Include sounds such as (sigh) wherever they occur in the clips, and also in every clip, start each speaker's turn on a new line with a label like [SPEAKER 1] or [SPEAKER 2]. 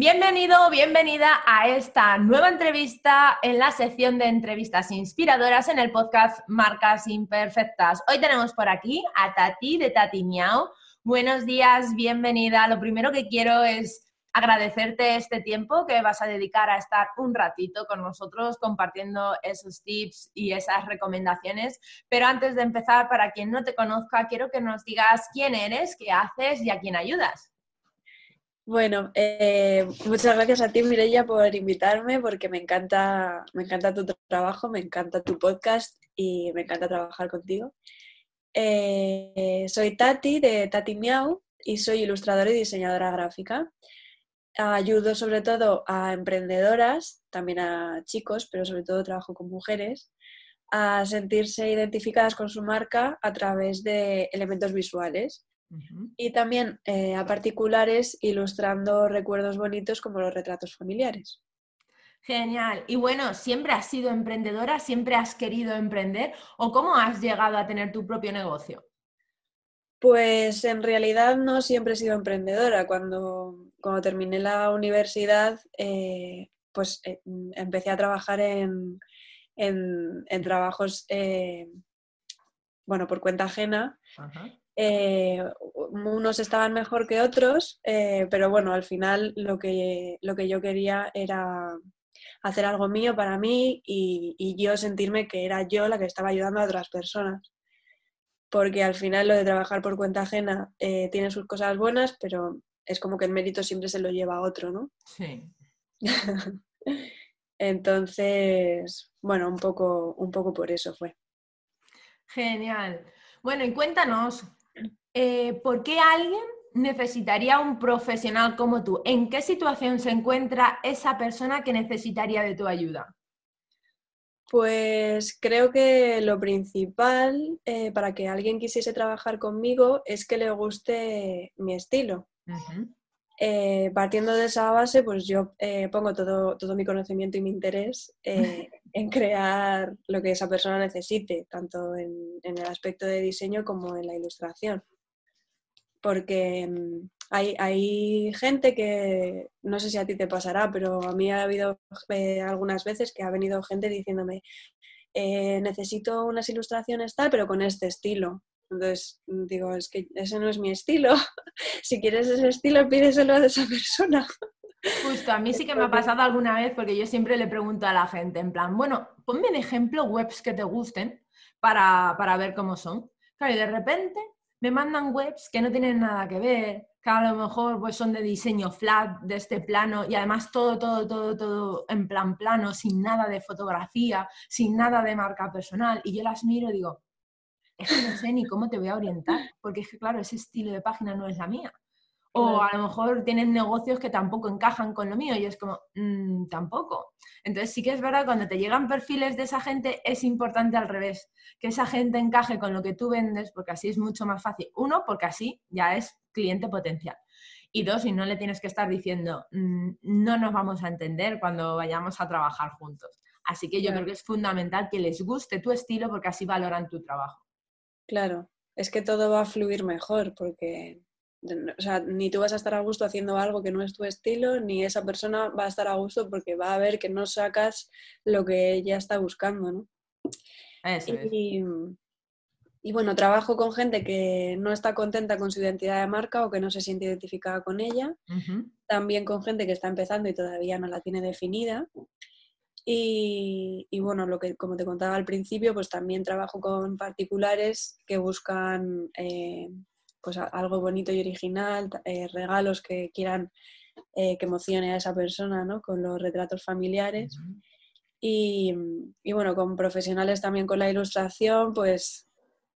[SPEAKER 1] Bienvenido, bienvenida a esta nueva entrevista en la sección de entrevistas inspiradoras en el podcast Marcas Imperfectas. Hoy tenemos por aquí a Tati de Tati Miau. Buenos días, bienvenida. Lo primero que quiero es agradecerte este tiempo que vas a dedicar a estar un ratito con nosotros compartiendo esos tips y esas recomendaciones. Pero antes de empezar, para quien no te conozca, quiero que nos digas quién eres, qué haces y a quién ayudas.
[SPEAKER 2] Bueno, eh, muchas gracias a ti, Mireia, por invitarme, porque me encanta, me encanta tu trabajo, me encanta tu podcast y me encanta trabajar contigo. Eh, soy Tati de Tati Miau y soy ilustradora y diseñadora gráfica. Ayudo sobre todo a emprendedoras, también a chicos, pero sobre todo trabajo con mujeres, a sentirse identificadas con su marca a través de elementos visuales y también eh, a particulares ilustrando recuerdos bonitos como los retratos familiares.
[SPEAKER 1] Genial. Y bueno, ¿siempre has sido emprendedora? ¿Siempre has querido emprender? ¿O cómo has llegado a tener tu propio negocio?
[SPEAKER 2] Pues en realidad no siempre he sido emprendedora. Cuando, cuando terminé la universidad, eh, pues eh, empecé a trabajar en, trabajos, bueno, por cuenta ajena. Eh, unos estaban mejor que otros, eh, pero bueno, al final lo que, lo que yo quería era hacer algo mío para mí y, yo sentirme que era yo la que estaba ayudando a otras personas. Porque al final lo de trabajar por cuenta ajena eh, tiene sus cosas buenas, pero es como que el mérito siempre se lo lleva a otro, ¿no?
[SPEAKER 1] Sí. (laughs)
[SPEAKER 2] Entonces, bueno, un poco, un poco por eso fue.
[SPEAKER 1] Genial. Bueno, y cuéntanos, eh, ¿por qué alguien necesitaría un profesional como tú? ¿En qué situación se encuentra esa persona que necesitaría de tu ayuda?
[SPEAKER 2] Pues creo que lo principal eh, para que alguien quisiese trabajar conmigo es que le guste mi estilo. Eh, partiendo de esa base, pues yo pongo todo, todo, mi conocimiento y mi interés (laughs) en crear lo que esa persona necesite, tanto en, el aspecto de diseño como en la ilustración porque mm, hay, gente que, no sé si a ti te pasará, pero a mí ha habido eh, algunas veces que ha venido gente diciéndome, eh, necesito unas ilustraciones tal, pero con este estilo. Entonces mm, digo, es que ese no es mi estilo. (laughs) si quieres ese estilo, pídeselo a esa persona. (laughs)
[SPEAKER 1] Justo, a mí sí que me ha pasado alguna vez porque yo siempre le pregunto a la gente, en plan, bueno, ponme en ejemplo webs que te gusten para, para ver cómo son. Claro, y de repente me mandan webs que no tienen nada que ver, que a lo mejor pues, son de diseño flat, de este plano, y además todo, todo, todo, todo en plan plano, sin nada de fotografía, sin nada de marca personal. Y yo las miro y digo, es que no sé ni cómo te voy a orientar, porque es que, claro, ese estilo de página no es la mía. O a lo mejor tienen negocios que tampoco encajan con lo mío y es como, mm, tampoco. Entonces sí que es verdad, cuando te llegan perfiles de esa gente, es importante al revés, que esa gente encaje con lo que tú vendes, porque así es mucho más fácil. Uno, porque así ya es cliente potencial. Y dos, y no le tienes que estar diciendo, mm, no nos vamos a entender cuando vayamos a trabajar juntos. Así que yo creo que es fundamental que les guste tu estilo porque así valoran tu trabajo.
[SPEAKER 2] Claro, es que todo va a fluir mejor porque o sea, ni tú vas a estar a gusto haciendo algo que no es tu estilo, ni esa persona va a estar a gusto porque va a ver que no sacas lo que ella está buscando, ¿no? y, y, bueno, trabajo con gente que no está contenta con su identidad de marca o que no se siente identificada con ella. También con gente que está empezando y todavía no la tiene definida. Y, y, bueno, lo que como te contaba al principio, pues también trabajo con particulares que buscan eh, pues algo bonito y original, eh, regalos que quieran eh, que emocione a esa persona, ¿no? Con los retratos familiares. y, bueno, con profesionales también con la ilustración, pues,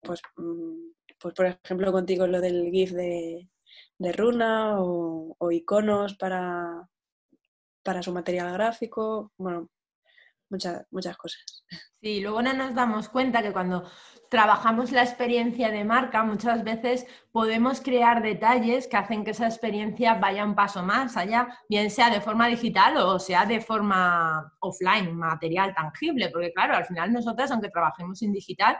[SPEAKER 2] pues, mm, pues por ejemplo contigo lo del GIF de, runa o, iconos para, para su material gráfico. Bueno, muchas, muchas cosas.
[SPEAKER 1] Sí, luego no nos damos cuenta que cuando trabajamos la experiencia de marca, muchas veces podemos crear detalles que hacen que esa experiencia vaya un paso más allá, bien sea de forma digital o sea de forma offline, material, tangible, porque claro, al final nosotras, aunque trabajemos en digital,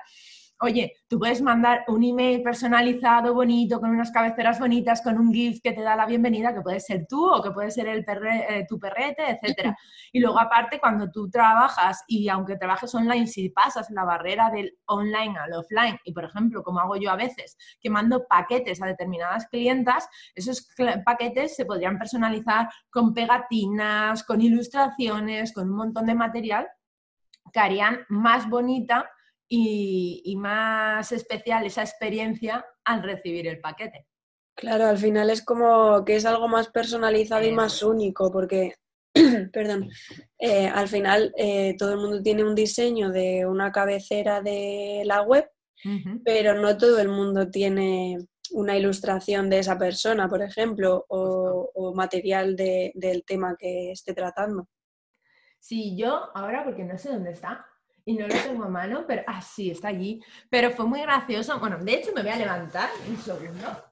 [SPEAKER 1] Oye, tú puedes mandar un email personalizado, bonito, con unas cabeceras bonitas, con un GIF que te da la bienvenida, que puede ser tú o que puede ser el eh, tu perrete, etc. Y luego, aparte, cuando tú trabajas y aunque trabajes online, si pasas la barrera del online al offline, y por ejemplo, como hago yo a veces, que mando paquetes a determinadas clientas, esos paquetes se podrían personalizar con pegatinas, con ilustraciones, con un montón de material que harían más bonita y, más especial esa experiencia al recibir el paquete.
[SPEAKER 2] Claro, al final es como que es algo más personalizado y más único, porque, (clears throat) perdón, eh, al final eh, todo el mundo tiene un diseño de una cabecera de la web, pero no todo el mundo tiene una ilustración de esa persona, por ejemplo, o, material del tema que esté tratando.
[SPEAKER 1] Sí, yo ahora, porque no sé dónde está, y no lo tengo a mano, pero ah, está allí. Pero fue muy gracioso. Bueno, de hecho me voy a levantar un segundo.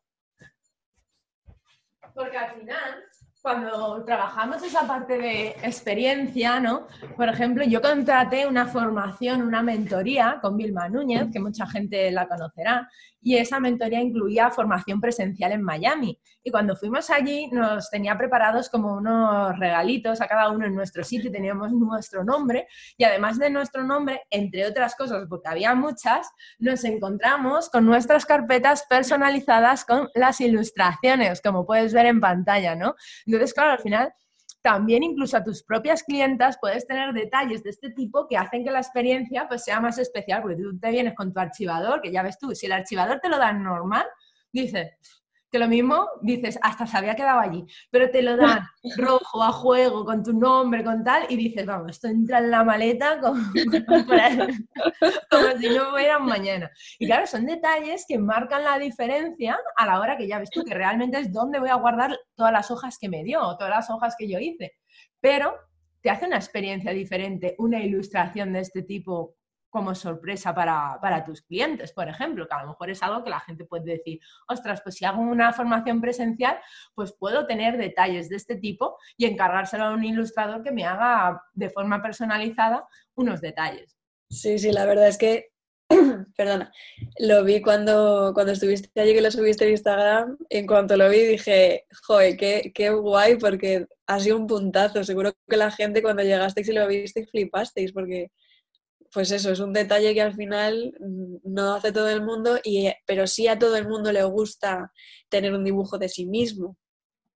[SPEAKER 1] Porque al final cuando trabajamos esa parte de experiencia, ¿no? Por ejemplo, yo contraté una formación, una mentoría con Vilma Núñez, que mucha gente la conocerá, y esa mentoría incluía formación presencial en Miami. Y cuando fuimos allí nos tenía preparados como unos regalitos a cada uno en nuestro sitio, teníamos nuestro nombre y además de nuestro nombre, entre otras cosas, porque había muchas, nos encontramos con nuestras carpetas personalizadas con las ilustraciones, como puedes ver en pantalla, ¿no? Entonces, claro, al final también incluso a tus propias clientas puedes tener detalles de este tipo que hacen que la experiencia pues, sea más especial, porque tú te vienes con tu archivador, que ya ves tú, si el archivador te lo dan normal, dices, que lo mismo dices, hasta se había quedado allí, pero te lo dan (laughs) rojo a juego, con tu nombre, con tal, y dices, vamos, esto entra en la maleta como, (laughs) como si no fueran mañana. Y claro, son detalles que marcan la diferencia a la hora que ya ves tú, que realmente es dónde voy a guardar todas las hojas que me dio, todas las hojas que yo hice. Pero te hace una experiencia diferente, una ilustración de este tipo como sorpresa para, tus clientes, por ejemplo, que a lo mejor es algo que la gente puede decir, ostras, pues si hago una formación presencial, pues puedo tener detalles de este tipo y encargárselo a un ilustrador que me haga de forma personalizada unos detalles.
[SPEAKER 2] Sí, sí, la verdad es que, (clears throat) perdona, lo vi cuando, cuando estuviste allí que lo subiste en Instagram, en cuanto lo vi dije, joder, qué, qué guay, porque ha sido un puntazo, seguro que la gente cuando llegasteis y lo visteis flipasteis, porque pues eso, es un detalle que al final mm, no hace todo el mundo, y, eh, pero sí a todo el mundo le gusta tener un dibujo de sí mismo.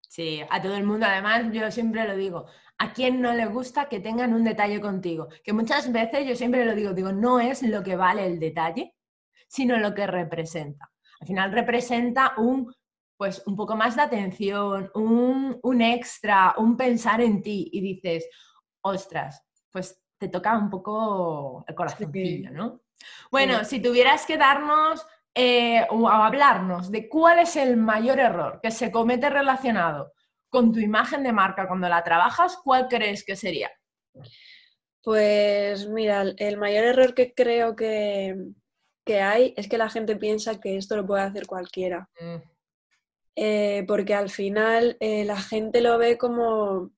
[SPEAKER 1] Sí, a todo el mundo. Además, yo siempre lo digo, ¿a quién no le gusta que tengan un detalle contigo? Que muchas veces yo siempre lo digo, digo, no es lo que vale el detalle, sino lo que representa. Al final representa un, pues, un poco más de atención, un, un extra, un pensar en ti y dices, ostras, pues te toca un poco el corazoncillo, ¿no? Bueno, si tuvieras que darnos eh, o hablarnos de cuál es el mayor error que se comete relacionado con tu imagen de marca cuando la trabajas, ¿cuál crees que sería?
[SPEAKER 2] Pues mira, el mayor error que creo que, hay es que la gente piensa que esto lo puede hacer cualquiera. Mm. Eh, porque al final eh, la gente lo ve como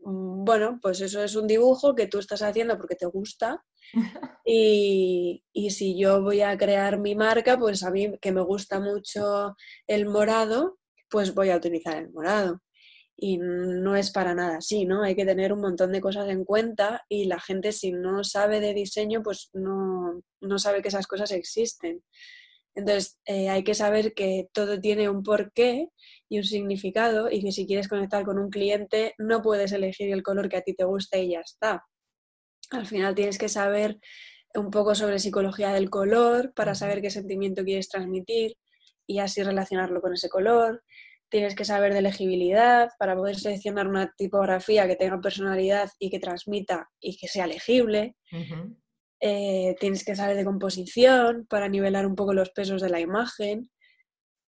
[SPEAKER 2] bueno, pues eso es un dibujo que tú estás haciendo porque te gusta (laughs) y, si yo voy a crear mi marca, pues a mí que me gusta mucho el morado, pues voy a utilizar el morado. Y no es para nada así, ¿no? Hay que tener un montón de cosas en cuenta y la gente si no sabe de diseño, pues no, no sabe que esas cosas existen. Entonces, eh, hay que saber que todo tiene un porqué y un significado y que si quieres conectar con un cliente no puedes elegir el color que a ti te guste y ya está. Al final tienes que saber un poco sobre psicología del color para saber qué sentimiento quieres transmitir y así relacionarlo con ese color. Tienes que saber de legibilidad para poder seleccionar una tipografía que tenga personalidad y que transmita y que sea legible. Eh, tienes que saber de composición para nivelar un poco los pesos de la imagen.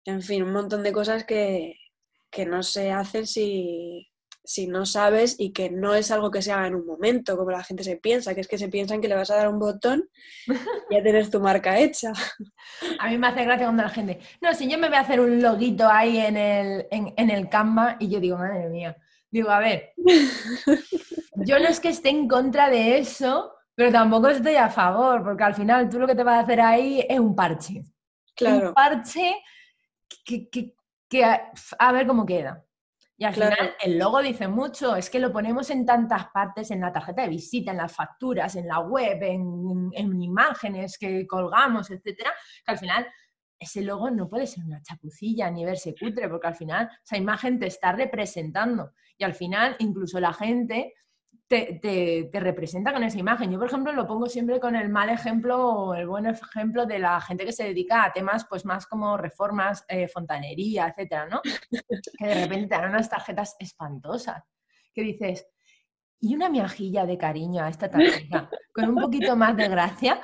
[SPEAKER 2] En fin, un montón de cosas que, no se hacen si, si no sabes y que no es algo que se haga en un momento, como la gente se piensa, que es que se piensan que le vas a dar un botón y ya tienes tu marca hecha. (laughs)
[SPEAKER 1] A mí me hace gracia cuando la gente, no, si yo me voy a hacer un loguito ahí en el, en, el Canva y yo digo, madre mía, digo, a ver, (laughs) yo no es que esté en contra de eso, pero tampoco estoy a favor, porque al final tú lo que te vas a hacer ahí es un parche.
[SPEAKER 2] Claro.
[SPEAKER 1] Un parche que, que a ver cómo queda. Y al final el logo dice mucho, es que lo ponemos en tantas partes, en la tarjeta de visita, en las facturas, en la web, en, imágenes que colgamos, etcétera, que al final ese logo no puede ser una chapucilla ni verse cutre, porque al final esa imagen te está representando. Y al final incluso la gente te, representa con esa imagen. Yo, por ejemplo, lo pongo siempre con el mal ejemplo o el buen ejemplo de la gente que se dedica a temas pues más como reformas, eh, fontanería, etcétera, ¿no? (laughs) que de repente te dan unas tarjetas espantosas. Que dices, y una miajilla de cariño a esta tarjeta, (laughs) con un poquito más de gracia,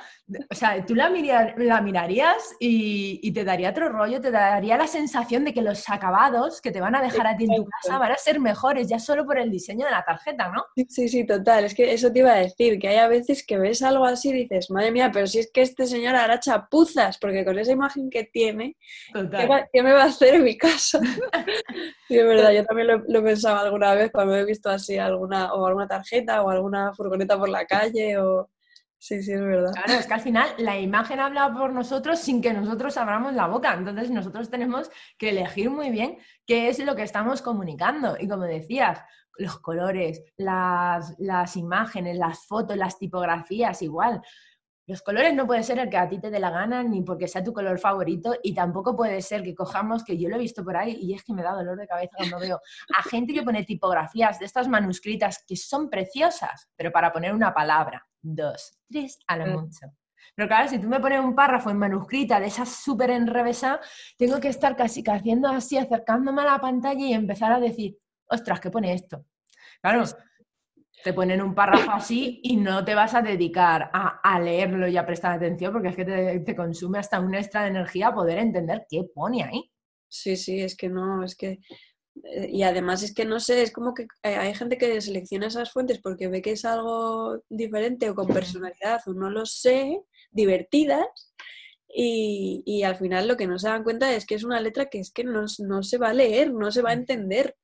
[SPEAKER 1] o sea, tú la, la mirarías y, te daría otro rollo, te daría la sensación de que los acabados que te van a dejar a ti en tu casa van a ser mejores ya solo por el diseño de la tarjeta, ¿no?
[SPEAKER 2] Sí, sí, total, es que eso te iba a decir, que hay a veces que ves algo así y dices, madre mía, pero si es que este señor hará chapuzas, porque con esa imagen que tiene, ¿qué, me va a hacer en mi casa? (laughs) sí, es verdad, yo también lo, lo, he pensado alguna vez cuando he visto así alguna, o alguna tarjeta o alguna furgoneta por la calle o... Sí, sí, es verdad.
[SPEAKER 1] Claro, es que al final la imagen habla por nosotros sin que nosotros abramos la boca. Entonces nosotros tenemos que elegir muy bien qué es lo que estamos comunicando. Y como decías, los colores, las, las imágenes, las fotos, las tipografías, igual. Los colores no puede ser el que a ti te dé la gana ni porque sea tu color favorito y tampoco puede ser que cojamos, que yo lo he visto por ahí y es que me da dolor de cabeza cuando veo a gente que pone tipografías de estas manuscritas que son preciosas, pero para poner una palabra, dos, tres, a lo mm. mucho. Pero claro, si tú me pones un párrafo en manuscrita de esas súper enrevesada, tengo que estar casi haciendo así, acercándome a la pantalla y empezar a decir, ostras, ¿qué pone esto? Claro, te ponen un párrafo así y no te vas a dedicar a, leerlo y a prestar atención porque es que te, consume hasta un extra de energía poder entender qué pone ahí.
[SPEAKER 2] Sí, sí, es que no, es que... Eh, y además es que no sé, es como que hay gente que selecciona esas fuentes porque ve que es algo diferente o con personalidad o no lo sé, divertidas, y, y, al final lo que no se dan cuenta es que es una letra que es que no, no, se va a leer, no se va a entender.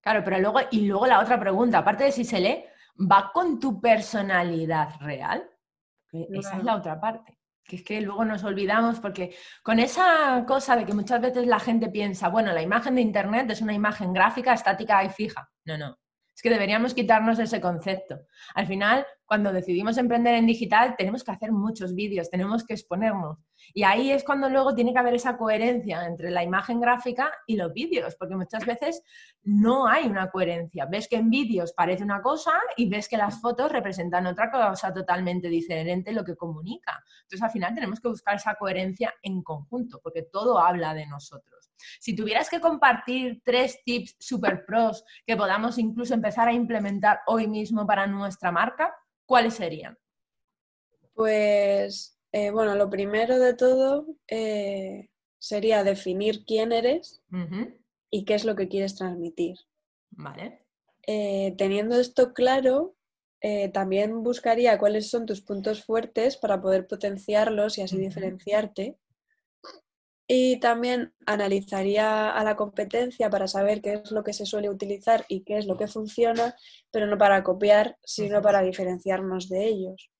[SPEAKER 1] Claro, pero luego, y luego la otra pregunta, aparte de si se lee, va con tu personalidad real. Esa es la otra parte. Que es que luego nos olvidamos porque con esa cosa de que muchas veces la gente piensa, bueno, la imagen de Internet es una imagen gráfica, estática y fija. No, no. Es que deberíamos quitarnos ese concepto. Al final, cuando decidimos emprender en digital, tenemos que hacer muchos vídeos, tenemos que exponernos. Y ahí es cuando luego tiene que haber esa coherencia entre la imagen gráfica y los vídeos, porque muchas veces no hay una coherencia. Ves que en vídeos parece una cosa y ves que las fotos representan otra cosa totalmente diferente lo que comunica. Entonces, al final tenemos que buscar esa coherencia en conjunto, porque todo habla de nosotros. Si tuvieras que compartir tres tips super pros que podamos incluso empezar a implementar hoy mismo para nuestra marca, ¿cuáles serían?
[SPEAKER 2] Pues, eh, bueno, lo primero de todo eh, sería definir quién eres y qué es lo que quieres transmitir.
[SPEAKER 1] Vale.
[SPEAKER 2] Eh, teniendo esto claro, también buscaría cuáles son tus puntos fuertes para poder potenciarlos y así diferenciarte. Y también analizaría a la competencia para saber qué es lo que se suele utilizar y qué es lo que funciona, pero no para copiar, sino para diferenciarnos de ellos.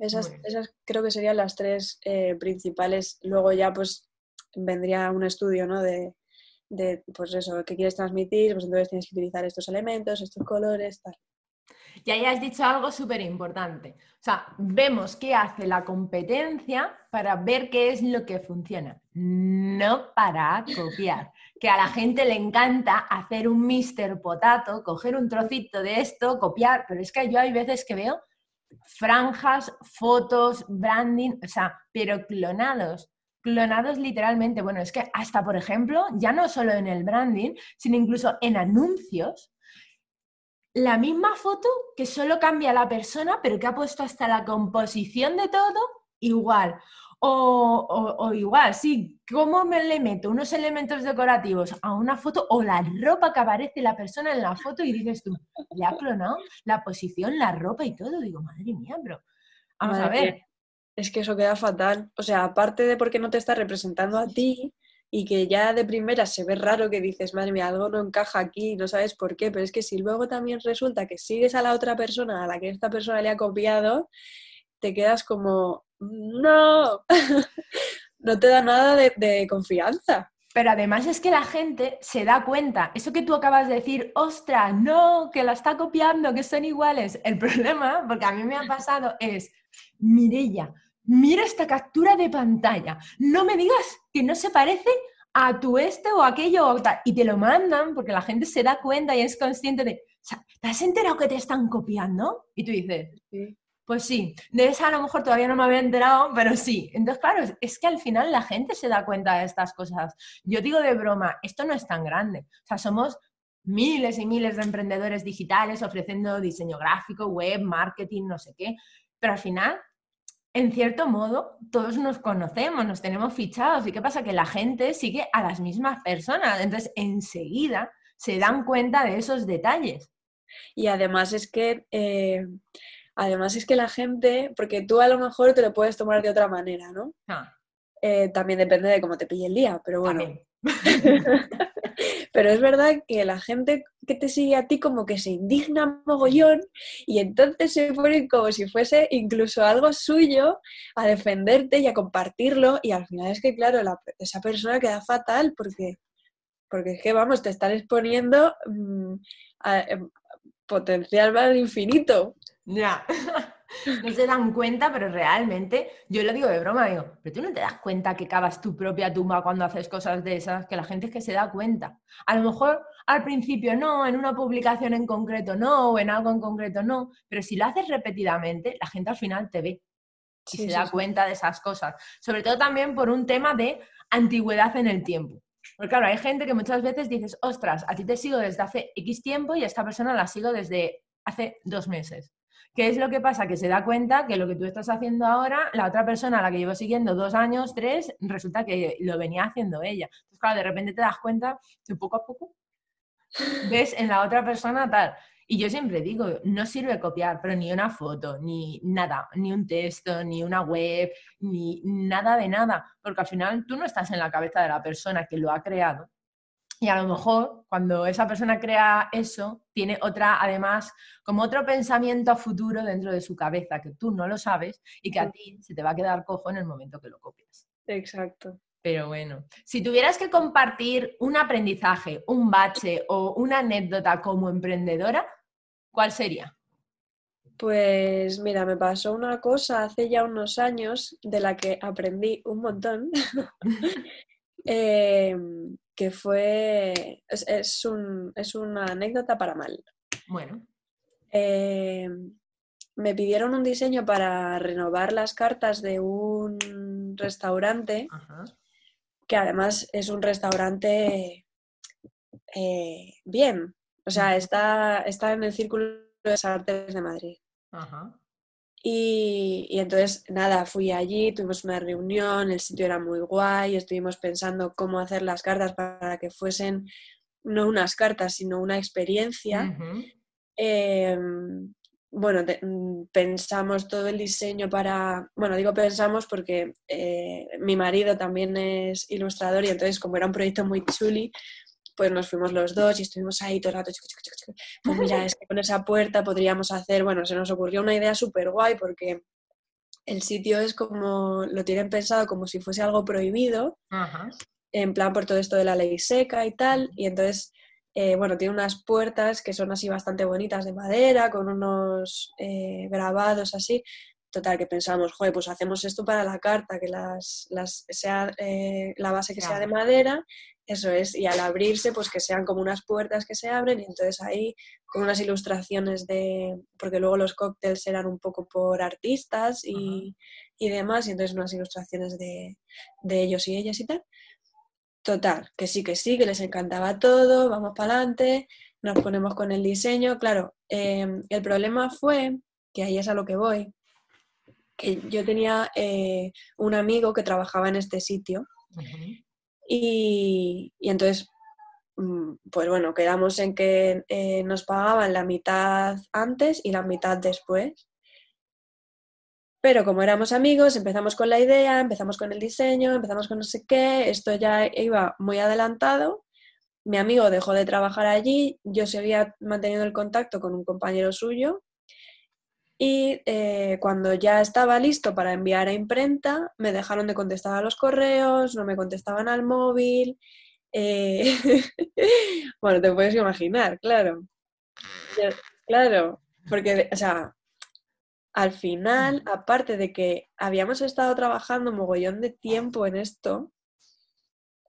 [SPEAKER 2] Esas, esas creo que serían las tres eh, principales. Luego ya pues vendría un estudio ¿no? de, de, pues eso, qué quieres transmitir, pues entonces tienes que utilizar estos elementos, estos colores, tal.
[SPEAKER 1] Y ahí has dicho algo súper importante. O sea, vemos qué hace la competencia para ver qué es lo que funciona, no para copiar. Que a la gente le encanta hacer un Mr. Potato, coger un trocito de esto, copiar, pero es que yo hay veces que veo franjas, fotos, branding, o sea, pero clonados clonados literalmente. Bueno, es que hasta, por ejemplo, ya no solo en el branding, sino incluso en anuncios, la misma foto que solo cambia la persona, pero que ha puesto hasta la composición de todo igual. O, o, igual, sí, ¿cómo me le meto unos elementos decorativos a una foto o la ropa que aparece la persona en la foto y dices tú, le ha clonado la posición, la ropa y todo? Digo, madre mía, bro. Vamos a ver.
[SPEAKER 2] Es que eso queda fatal. O sea, aparte de porque no te está representando a ti y que ya de primera se ve raro que dices, madre mía, algo no encaja aquí, no sabes por qué, pero es que si luego también resulta que sigues a la otra persona a la que esta persona le ha copiado, te quedas como, no, (laughs) no te da nada de, confianza.
[SPEAKER 1] Pero además es que la gente se da cuenta, eso que tú acabas de decir, ostras, no, que la está copiando, que son iguales. El (laughs) problema, porque a mí me ha pasado, es, Mirella, mira esta captura de pantalla, no me digas que no se parece a tu este o aquello o tal. Y te lo mandan porque la gente se da cuenta y es consciente de, ¿te has enterado que te están copiando? Y tú dices, sí. Pues sí, de esa a lo mejor todavía no me había enterado, pero sí. Entonces, claro, es, que al final la gente se da cuenta de estas cosas. Yo digo de broma, esto no es tan grande. O sea, somos miles y miles de emprendedores digitales ofreciendo diseño gráfico, web, marketing, no sé qué. Pero al final, en cierto modo, todos nos conocemos, nos tenemos fichados. ¿Y qué pasa? Que la gente sigue a las mismas personas. Entonces, enseguida se dan cuenta de esos detalles.
[SPEAKER 2] Y además es que... Eh, Además es que la gente, porque tú a lo mejor te lo puedes tomar de otra manera, ¿no? Ah. Eh, también depende de cómo te pille el día, pero bueno. (laughs) pero es verdad que la gente que te sigue a ti como que se indigna mogollón y entonces se pone como si fuese incluso algo suyo a defenderte y a compartirlo y al final es que claro, esa persona queda fatal porque, porque es que vamos, te están exponiendo mm, em, potencial al infinito.
[SPEAKER 1] Ya. No se dan cuenta, pero realmente, yo lo digo de broma, digo, pero tú no te das cuenta que cavas tu propia tumba cuando haces cosas de esas, que la gente es que se da cuenta. A lo mejor al principio no, en una publicación en concreto no, o en algo en concreto no, pero si lo haces repetidamente, la gente al final te ve y se da cuenta de esas cosas. Sobre todo también por un tema de antigüedad en el tiempo. Porque claro, hay gente que muchas veces dices, ostras, a ti te sigo desde hace X tiempo y a esta persona la sigo desde hace dos meses. ¿Qué es lo que pasa? Que se da cuenta que lo que tú estás haciendo ahora, la otra persona a la que llevo siguiendo dos años, tres, resulta que lo venía haciendo ella. Entonces, claro, de repente te das cuenta que poco a poco ves en la otra persona tal. Y yo siempre digo, no sirve copiar, pero ni una foto, ni nada, ni un texto, ni una web, ni nada de nada, porque al final tú no estás en la cabeza de la persona que lo ha creado y a lo mejor cuando esa persona crea eso, tiene otra, además, como otro pensamiento a futuro dentro de su cabeza que tú no lo sabes y que a ti se te va a quedar cojo en el momento que lo copias.
[SPEAKER 2] Exacto.
[SPEAKER 1] Pero bueno, si tuvieras que compartir un aprendizaje, un bache o una anécdota como emprendedora, ¿cuál sería?
[SPEAKER 2] Pues mira, me pasó una cosa hace ya unos años de la que aprendí un montón. (laughs) (laughs) eh, que fue, es, una anécdota para mal.
[SPEAKER 1] Bueno.
[SPEAKER 2] Eh, me pidieron un diseño para renovar las cartas de un restaurante, que además es un restaurante eh, bien, o sea, está, está en el Círculo de las Artes de Madrid. Ajá. Y, entonces, nada, fui allí, tuvimos una reunión, el sitio era muy guay, estuvimos pensando cómo hacer las cartas para que fuesen no unas cartas, sino una experiencia. Em, bueno, mm, pensamos todo el diseño para, bueno, digo pensamos porque eh, mi marido también es ilustrador y entonces como era un proyecto muy chuli, pues nos fuimos los dos y estuvimos ahí todo el rato. Pues mira, es que con esa puerta podríamos hacer, bueno, se nos ocurrió una idea súper guay porque el sitio es como, lo tienen pensado como si fuese algo prohibido, en plan por todo esto de la ley seca y tal, y entonces, eh, bueno, tiene unas puertas que son así bastante bonitas de madera, con unos eh, grabados así. Total, que pensamos, joder, pues hacemos esto para la carta, que las, las sea, eh, la base que sea de madera eso es, y al abrirse, pues que sean como unas puertas que se abren y entonces ahí con unas ilustraciones de, porque luego los cócteles eran un poco por artistas y, demás, y entonces unas ilustraciones de, ellos y ellas y tal. Total, que sí, que sí, que les encantaba todo, vamos para adelante, nos ponemos con el diseño. Claro, em, el problema fue, que ahí es a lo que voy, que yo tenía eh, un amigo que trabajaba en este sitio y, entonces, mm, pues bueno, quedamos en que eh, nos pagaban la mitad antes y la mitad después. Pero como éramos amigos, empezamos con la idea, empezamos con el diseño, empezamos con no sé qué, esto ya iba muy adelantado. Mi amigo dejó de trabajar allí, yo seguía manteniendo el contacto con un compañero suyo y eh, cuando ya estaba listo para enviar a imprenta, me dejaron de contestar a los correos, no me contestaban al móvil. Eh, (laughs) bueno, te puedes imaginar, claro. Claro, porque, o sea, al final, aparte de que habíamos estado trabajando mogollón de tiempo en esto,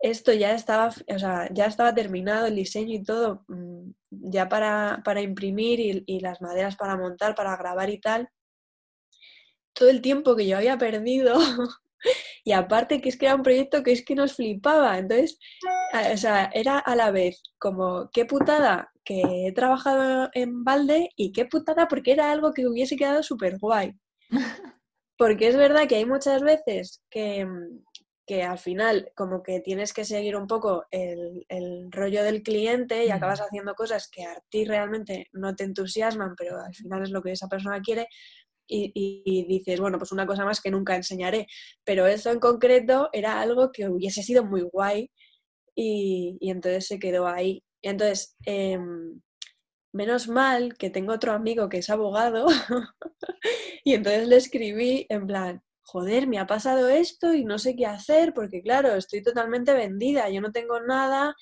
[SPEAKER 2] esto ya estaba, o sea, ya estaba terminado el diseño y todo, mm, ya para, imprimir y, las maderas para montar, para grabar y tal. Todo el tiempo que yo había perdido, (laughs) y aparte que es que era un proyecto que es que nos flipaba, entonces, o sea, era a la vez como, qué putada que he trabajado en balde y qué putada porque era algo que hubiese quedado súper guay. (laughs) Porque es verdad que hay muchas veces que, mm, que al final como que tienes que seguir un poco el, rollo del cliente y acabas haciendo cosas que a ti realmente no te entusiasman, pero al final es lo que esa persona quiere y, dices, bueno, pues una cosa más que nunca enseñaré. Pero eso en concreto era algo que hubiese sido muy guay y, entonces se quedó ahí. Y entonces, em, menos mal que tengo otro amigo que es abogado (laughs) y entonces le escribí en plan, joder, me ha pasado esto y no sé qué hacer porque claro, estoy totalmente vendida, yo no tengo nada.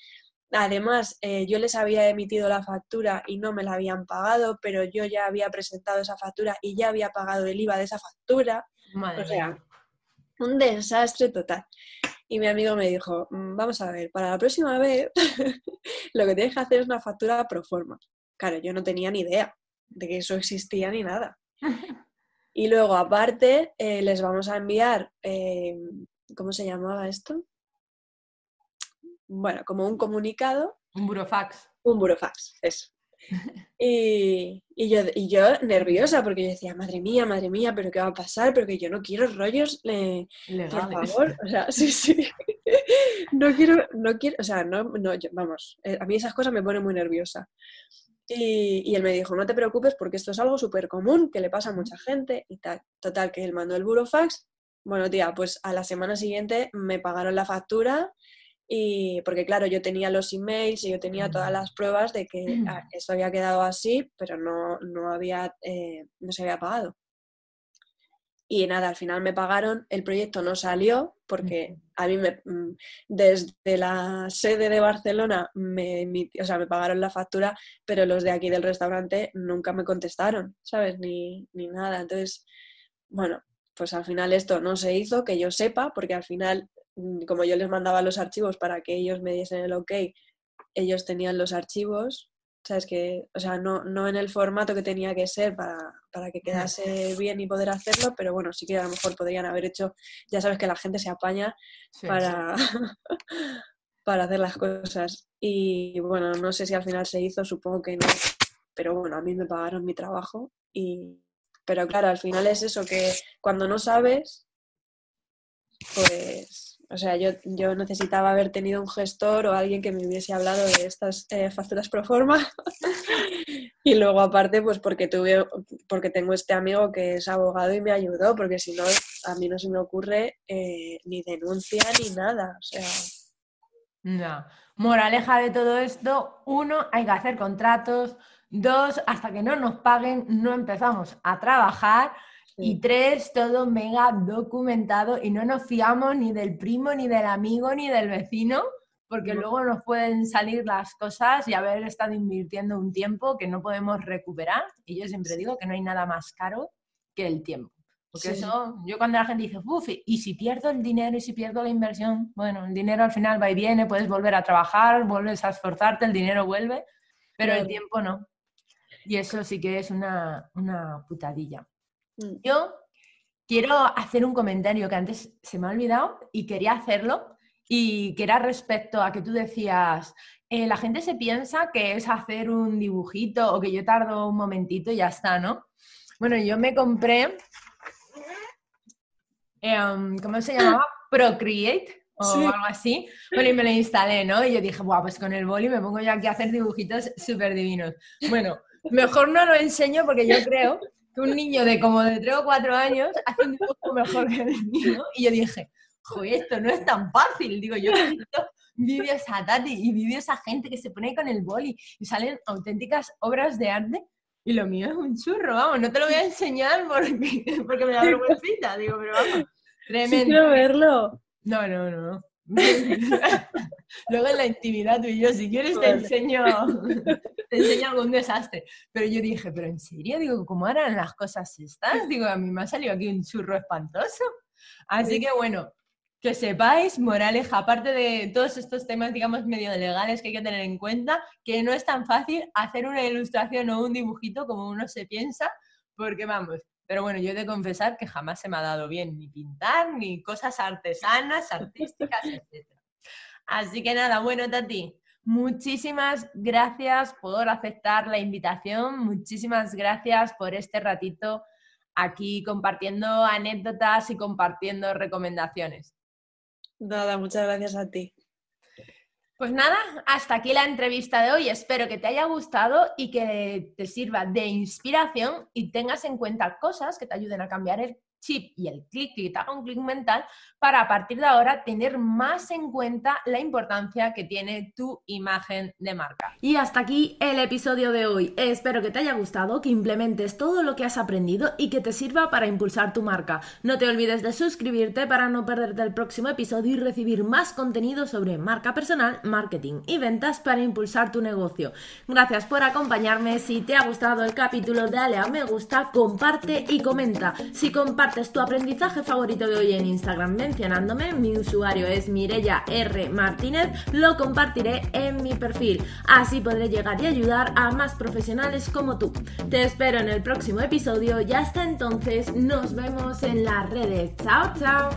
[SPEAKER 2] Además, eh, yo les había emitido la factura y no me la habían pagado, pero yo ya había presentado esa factura y ya había pagado el IVA de esa factura. o sea, un desastre total. Y mi amigo me dijo, mm, vamos a ver, para la próxima vez (laughs) lo que tienes que hacer es una factura pro forma. Claro, yo no tenía ni idea de que eso existía ni nada. (laughs) Y luego, aparte, eh, les vamos a enviar, eh, ¿cómo se llamaba esto? Bueno, como un comunicado.
[SPEAKER 1] Un burofax.
[SPEAKER 2] Un burofax, eso. (laughs) Y, yo, y yo nerviosa porque yo decía, madre mía, madre mía, pero ¿qué va a pasar? Pero que yo no quiero rollos, eh, por favor. O sea, sí, sí. (laughs) No quiero, no quiero, o sea, no, no vamos, a mí esas cosas me ponen muy nerviosa. Y, él me dijo, no te preocupes porque esto es algo súper común, que le pasa a mucha gente y tal. Total, que él mandó el burofax. Bueno, tía, pues a la semana siguiente me pagaron la factura y porque claro, yo tenía los emails y yo tenía todas las pruebas de que ah, esto había quedado así, pero no, no, había, eh, no se había pagado. Y nada, al final me pagaron, el proyecto no salió porque a mí me, mm, desde la sede de Barcelona me, o sea, me pagaron la factura, pero los de aquí del restaurante nunca me contestaron, ¿sabes? Ni, ni nada. Entonces, bueno, pues al final esto no se hizo, que yo sepa, porque al final, mm, como yo les mandaba los archivos para que ellos me diesen el ok, ellos tenían los archivos ¿sabes? Que, o sea, no, no en el formato que tenía que ser para, que quedase bien y poder hacerlo, pero bueno, sí que a lo mejor podrían haber hecho, ya sabes que la gente se apaña para, (laughs) para hacer las cosas. Y bueno, no sé si al final se hizo, supongo que no, pero bueno, a mí me pagaron mi trabajo y... Pero claro, al final es eso, que cuando no sabes, pues o sea, yo, yo necesitaba haber tenido un gestor o alguien que me hubiese hablado de estas eh, facturas pro forma. (laughs) y luego aparte, pues porque tuve, porque tengo este amigo que es abogado y me ayudó, porque si no, a mí no se me ocurre eh, ni denuncia ni nada. O sea.
[SPEAKER 1] No. Moraleja de todo esto, uno, hay que hacer contratos. Dos, hasta que no nos paguen, no empezamos a trabajar. Y tres, todo mega documentado y no nos fiamos ni del primo, ni del amigo, ni del vecino, porque luego nos pueden salir las cosas y haber estado invirtiendo un tiempo que no podemos recuperar. Y yo siempre digo que no hay nada más caro que el tiempo. Porque eso, yo cuando la gente dice, uff, y si pierdo el dinero y si pierdo la inversión, bueno, el dinero al final va y viene, puedes volver a trabajar, vuelves a esforzarte, el dinero vuelve, pero el tiempo no. Y eso sí que es una, una putadilla. Mm. Yo quiero hacer un comentario que antes se me ha olvidado y quería hacerlo, y que era respecto a que tú decías, eh, la gente se piensa que es hacer un dibujito o que yo tardo un momentito y ya está, ¿no? Bueno, yo me compré em, ¿cómo se llamaba? (coughs) Procreate o algo así. Bueno, y me lo instalé, ¿no? Y yo dije, guau, pues con el boli me pongo yo aquí a hacer dibujitos súper divinos. Bueno, mejor no lo enseño porque yo creo que un niño de como de 3 o 4 años hace un dibujo mejor que el mío. Y yo dije, joder, esto no es tan fácil. Digo, yo vídeos a Tati y vídeos a gente que se pone con el boli y salen auténticas obras de arte. Y lo mío es un churro, vamos, no te lo voy a enseñar porque, (laughs) porque me da (laughs) vergüenza. Digo, pero vamos, tremendo.
[SPEAKER 2] quiero verlo.
[SPEAKER 1] No, no, no. (laughs) Luego en la intimidad tú y yo, si quieres te enseño, (laughs) te enseño algún desastre. Pero yo dije, pero en serio, digo, ¿cómo eran las cosas estas? Digo, a mí me ha salido aquí un churro espantoso. Así que bueno, que sepáis, moraleja, aparte de todos estos temas, digamos, medio legales que hay que tener en cuenta, que no es tan fácil hacer una ilustración o un dibujito como uno se piensa, porque vamos, pero bueno, yo he de confesar que jamás se me ha dado bien ni pintar, ni cosas artesanas, artísticas, etc. Así que nada, bueno, Tati, muchísimas gracias por aceptar la invitación, muchísimas gracias por este ratito aquí compartiendo anécdotas y compartiendo recomendaciones.
[SPEAKER 2] Nada, muchas gracias a ti.
[SPEAKER 1] Pues nada, hasta aquí la entrevista de hoy. Espero que te haya gustado y que te sirva de inspiración y tengas en cuenta cosas que te ayuden a cambiar el chip y el clic, haga un clic mental, para a partir de ahora tener más en cuenta la importancia que tiene tu imagen de marca. Y hasta aquí el episodio de hoy. Espero que te haya gustado, que implementes todo lo que has aprendido y que te sirva para impulsar tu marca. No te olvides de suscribirte para no perderte el próximo episodio y recibir más contenido sobre marca personal, marketing y ventas para impulsar tu negocio. Gracias por acompañarme. Si te ha gustado el capítulo, dale a me gusta, comparte y comenta. Si tu aprendizaje favorito de hoy en Instagram, mencionándome, mi usuario es Mirella R. Martínez, lo compartiré en mi perfil. Así podré llegar y ayudar a más profesionales como tú. Te espero en el próximo episodio y hasta entonces nos vemos en las redes. Chao, chao.